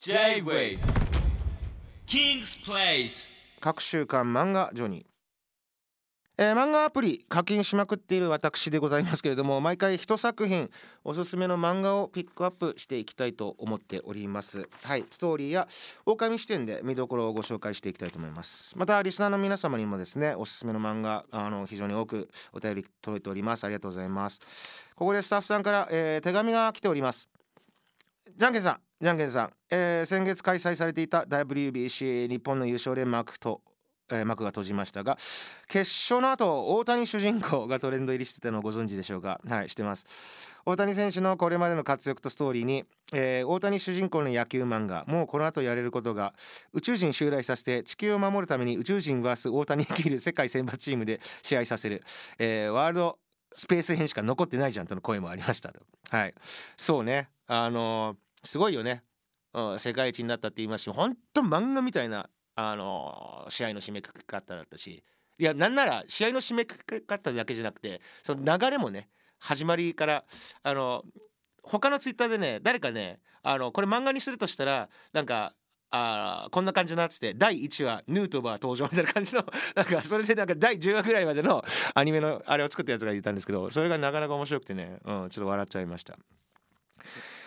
J-Way. King's Place. 各週刊漫画ジョニー。えー漫画アプリ課金しまくっている私でございますけれども毎回一作品おすすめの漫画をピックアップしていきたいと思っております。はいストーリーや狼視点で見どころをご紹介していきたいと思います。またリスナーの皆様にもですねおすすめの漫画あの非常に多くお便り届いております。ありがとうございます。ここでスタッフさんから、えー手紙が来ております。じゃんけんさんじゃんけんさん、えー先月開催されていた WBC 日本の優勝で幕と、えー幕が閉じましたが決勝の後大谷主人公がトレンド入りしてたのをご存知でしょうか？はいしてます。大谷選手のこれまでの活躍とストーリーに、えー大谷主人公の野球漫画もうこの後やれることが宇宙人襲来させて地球を守るために宇宙人 VS 大谷率いる世界選抜チームで試合させる、えーワールドスペース編しか残ってないじゃんとの声もありましたはい。そうね。あのーすごいよね、うん、世界一になったって言いますし本当漫画みたいなあのー試合の締めくくり方だったしいやなんなら試合の締めくくり方だけじゃなくてその流れもね始まりからあの他のツイッターでね誰かねあのこれ漫画にするとしたらなんかあこんな感じになってて第1話ヌートバー登場みたいな感じの なんかそれでなんか第10話ぐらいまでのアニメのあれを作ったやつがいたんですけどそれがなかなか面白くてね、うん、ちょっと笑っちゃいました。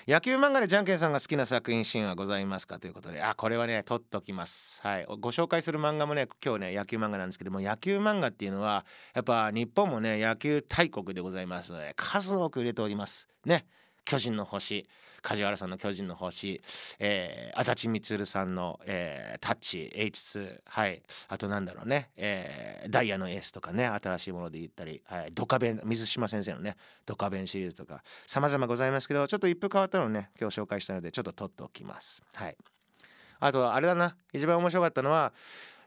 野球漫画でジャンケンさんが好きな作品シーンはございますか？ということで。あこれはね取っときます。はい。ご紹介する漫画もね今日ね野球漫画なんですけども野球漫画っていうのはやっぱ日本もね野球大国でございますので数多く売れております。ね。巨人の星梶原さんの巨人の星、えー、足立満さんの、えータッチ H2 はい。あとなんだろうね、えーダイヤのエースとかね新しいもので言ったり、はい、ドカベン水島先生のねドカベンシリーズとか様々ございますけどちょっと一風変わったのをね今日紹介したのでちょっと取っておきます。はい。あとあれだな。一番面白かったのは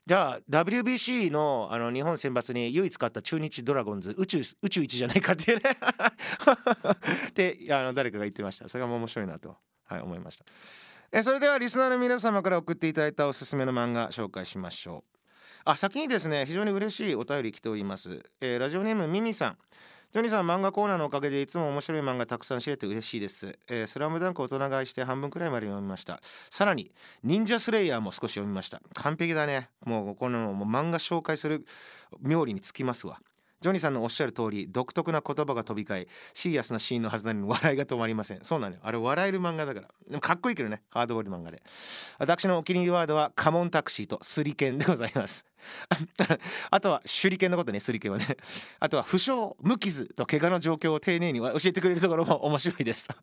じゃあ WBC のあの日本選抜に唯一勝った中日ドラゴンズ宇宙宇宙一じゃないかっていうね。ってあの誰かが言ってました。それが面白いなと、はい、思いました。えそれではリスナーの皆様から送っていただいたおすすめの漫画紹介しましょう。あ先にですね非常に嬉しいお便り来ております、えーラジオネームミミさん。ジョニーさん漫画コーナーのおかげでいつも面白い漫画たくさん知れて嬉しいです、えースラムダンク大人買いして半分くらいまで読みました。さらに忍者スレイヤーも少し読みました。完璧だね。もうこのも漫画紹介する妙利につきますわ。ジョニーさんのおっしゃる通り独特な言葉が飛び交いシリアスなシーンのはずなのに笑いが止まりません。そうなのよ。あれ笑える漫画だから。でもかっこいいけどね。ハードボイル漫画で。私のお気に入りワードはカモンタクシーとスリケンでございます。あとは手裏剣のことねスリケンはね。あとは負傷無傷と怪我の状況を丁寧に教えてくれるところも面白いですと。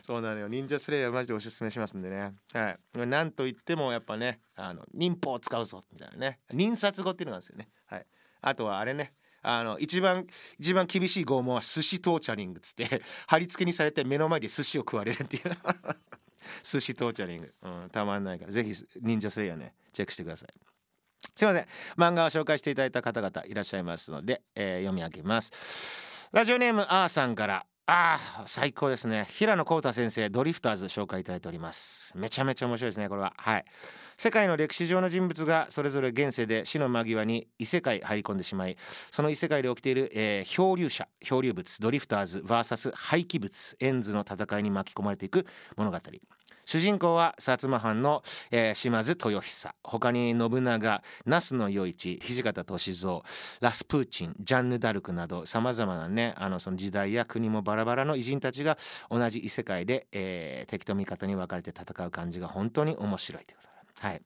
そうなのよ。忍者スレイヤーマジでおすすめしますんでね。はい。なんといってもやっぱねあの忍法を使うぞみたいなね。忍殺語っていうのがあるんですよね。はい。あとはあれね。あの一番一番厳しい拷問は寿司トーチャリングっつって 貼り付けにされて目の前で寿司を食われるっていう。寿司トーチャリング、うん、たまんないから。ぜひ忍者スレイヤーねチェックしてください。すいません。漫画を紹介していただいた方々いらっしゃいますので、えー読み上げます。ラジオネームあーさんから。あー最高ですね。平野浩太先生ドリフターズ紹介いただいております。めちゃめちゃ面白いですねこれは。はい。世界の歴史上の人物がそれぞれ現世で死の間際に異世界入り込んでしまいその異世界で起きている、えー漂流者漂流物ドリフターズ VS 廃棄物エンズの戦いに巻き込まれていく物語。主人公は薩摩藩の、えー島津豊久。他に信長那須与一土方歳三ラスプーチンジャンヌ・ダルクなどさまざまなねあのその時代や国もバラバラの偉人たちが同じ異世界で、えー敵と味方に分かれて戦う感じが本当に面白いということで。はい。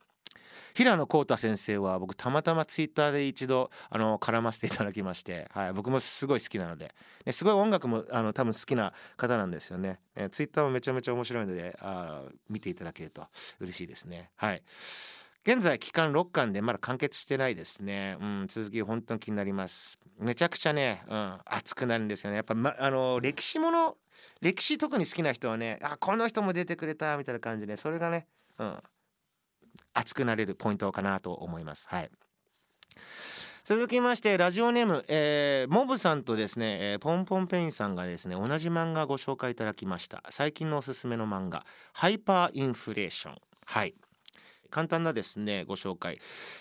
平野浩太先生は僕たまたまツイッターで一度あの絡ませていただきまして、はい、僕もすごい好きなのでですごい音楽もあの多分好きな方なんですよね、えーツイッターもめちゃめちゃ面白いのであ見ていただけると嬉しいですね。はい。現在期間6巻でまだ完結してないですね、うん、続き本当に気になります。めちゃくちゃね、うん、熱くなるんですよね。やっぱ、ま、あの歴史もの歴史特に好きな人はねあこの人も出てくれたみたいな感じでそれがね、うん、熱くなれるポイントかなと思います。はい。続きましてラジオネーム、えーモブさんとですね、えーポンポンペインさんがですね同じ漫画ご紹介いただきました。最近のおすすめの漫画ハイパーインフレーション。はい。簡単なですねご紹介、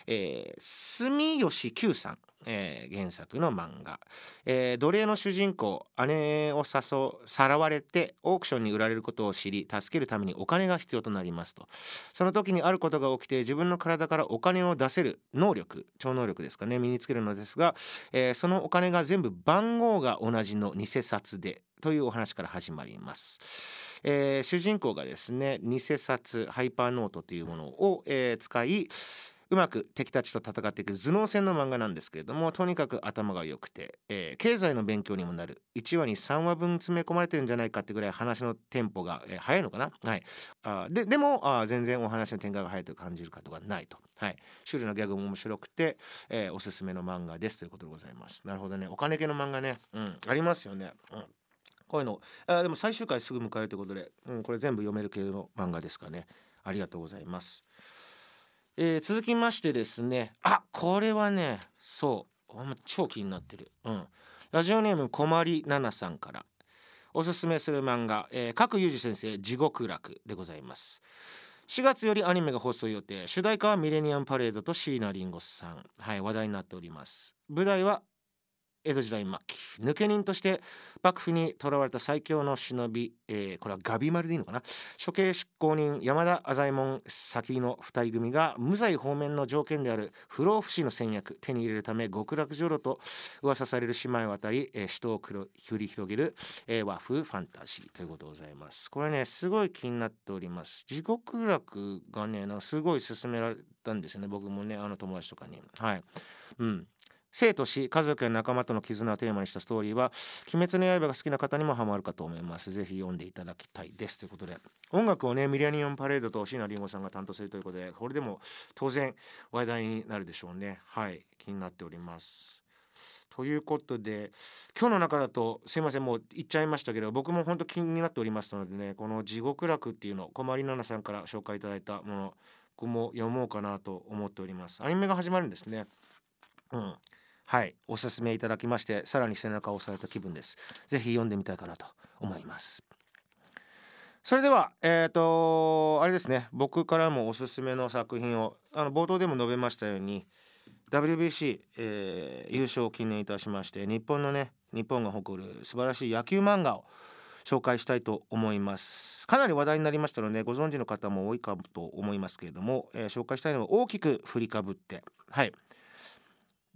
えー、住吉久さん。えー原作の漫画、えー奴隷の主人公姉を誘さらわれてオークションに売られることを知り助けるためにお金が必要となりますとその時にあることが起きて自分の体からお金を出せる能力超能力ですかね身につけるのですが、えーそのお金が全部番号が同じの偽札でというお話から始まります。えー主人公がですね偽札ハイパーノートというものを、えー使いうまく敵たちと戦っていく頭脳戦の漫画なんですけれどもとにかく頭が良くて、えー経済の勉強にもなる。1話に3話分詰め込まれてるんじゃないかってぐらい話のテンポが、えー早いのかな、はい、あででもあ全然お話の展開が早いと感じることがないと、はい、種類のギャグも面白くて、えーおすすめの漫画ですということでございます。なるほどね。お金系の漫画ね、うん、ありますよね、うん。こういうの。あでも最終回すぐ迎えるということで、うん、これ全部読める系の漫画ですかね。ありがとうございます、えー続きましてですね。あこれはねそう。ほんま超気になってる、うん、ラジオネームこまりななさんから。おすすめする漫画、えー、各裕二先生地獄楽でございます。4月よりアニメが放送予定。主題歌はミレニアムパレードと椎名林檎さん。はい話題になっております。舞台は江戸時代末期抜け人として幕府に囚われた最強の忍び、えーこれはガビ丸でいいのかな？処刑執行人山田浅右衛門先の二人組が無罪方面の条件である不老不死の戦略手に入れるため極楽浄土と噂される島へ渡り、えー死闘を繰り広げる、えー和風ファンタジーということでございます。これねすごい気になっております。地獄楽がねすごい勧められたんですよね。僕もねあの友達とかに。はい。うん。生と死家族や仲間との絆をテーマにしたストーリーは「鬼滅の刃」が好きな方にもハマるかと思います。ぜひ読んでいただきたいです。ということで音楽をねミレニアムパレードと椎名林檎さんが担当するということでこれでも当然話題になるでしょうね。はい。気になっております。ということで今日の中だとすいませんもう言っちゃいましたけど僕も本当気になっておりますのでねこの「地獄楽」っていうの小り奈々さんから紹介いただいたもの僕も読もうかなと思っております。アニメが始まるんですね。うん。はいおすすめいただきましてさらに背中を押された気分です。ぜひ読んでみたいかなと思います。それではえっ、とあれですね。僕からもおすすめの作品をあの冒頭でも述べましたように WBC、えー優勝を記念いたしまして日本のね日本が誇る素晴らしい野球漫画を紹介したいと思います。かなり話題になりましたのでご存知の方も多いかと思いますけれども、えー紹介したいのは大きく振りかぶって。はい。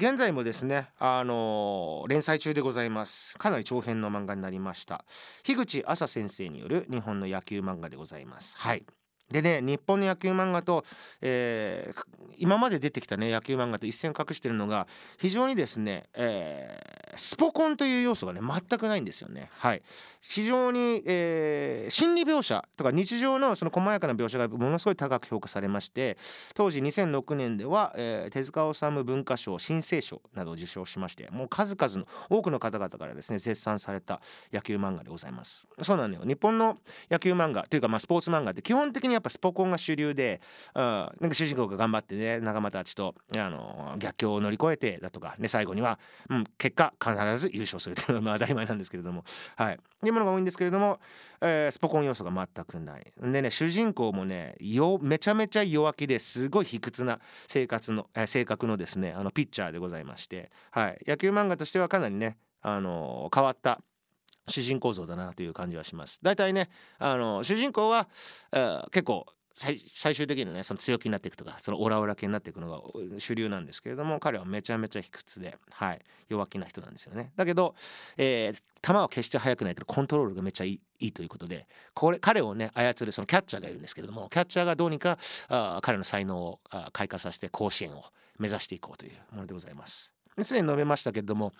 現在もですね、あのー連載中でございます。かなり長編の漫画になりました。樋口朝先生による日本の野球漫画でございます。はい。でね日本の野球漫画と、えー今まで出てきたね野球漫画と一線を画してるのが非常にですね、えースポコンという要素がね全くないんですよね。はい。非常に、えー心理描写とか日常のその細やかな描写がものすごい高く評価されまして当時2006年では、えー手塚治虫文化賞新生賞などを受賞しましてもう数々の多くの方々からですね絶賛された野球漫画でございます。そうなのよ。日本の野球漫画というかまあスポーツ漫画って基本的にやっぱスポコンが主流で、うん、なんか主人公が頑張ってね仲間たちとあの逆境を乗り越えてだとかね最後には、うん、結果必ず優勝するというのは ま当たり前なんですけれども。はい。っていうものが多いんですけれども、えースポコン要素が全くない。でね主人公もねよめちゃめちゃ弱気ですごい卑屈な生活の、えー性格のですねあのピッチャーでございまして、はい、野球漫画としてはかなりねあの変わった主人公像だなという感じはします。大体ねあの主人公は、えー結構最終的にねその強気になっていくとかそのオラオラ系になっていくのが主流なんですけれども彼はめちゃめちゃ卑屈で、はい、弱気な人なんですよね。だけど、えー球は決して速くないけどコントロールがめちゃいいいいということでこれ彼をね操るそのキャッチャーがいるんですけれどもキャッチャーがどうにかあ彼の才能を開花させて甲子園を目指していこうというものでございます。ですでに述べましたけれども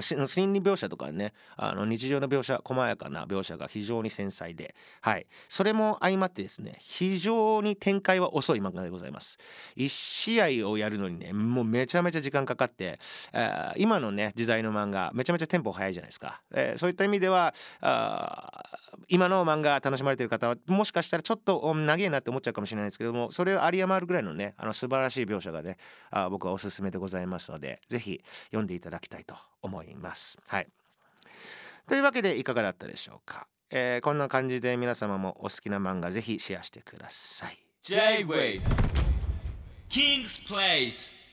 心理描写とかねあの日常の描写細やかな描写が非常に繊細で、はい、それも相まってですね非常に展開は遅い漫画でございます。1試合をやるのにねもうめちゃめちゃ時間かかって、えー今のね時代の漫画めちゃめちゃテンポ速いじゃないですか、えーそういった意味では今の漫画楽しまれてる方はもしかしたらちょっと長えなって思っちゃうかもしれないですけどもそれを有り余るぐらいのねあの素晴らしい描写がねあ僕はおすすめでございますのでぜひ読んでいただきたいと思います。思います。はい、というわけでいかがだったでしょうか、えーこんな感じで皆様もお好きな漫画ぜひシェアしてください。J-Way King's Place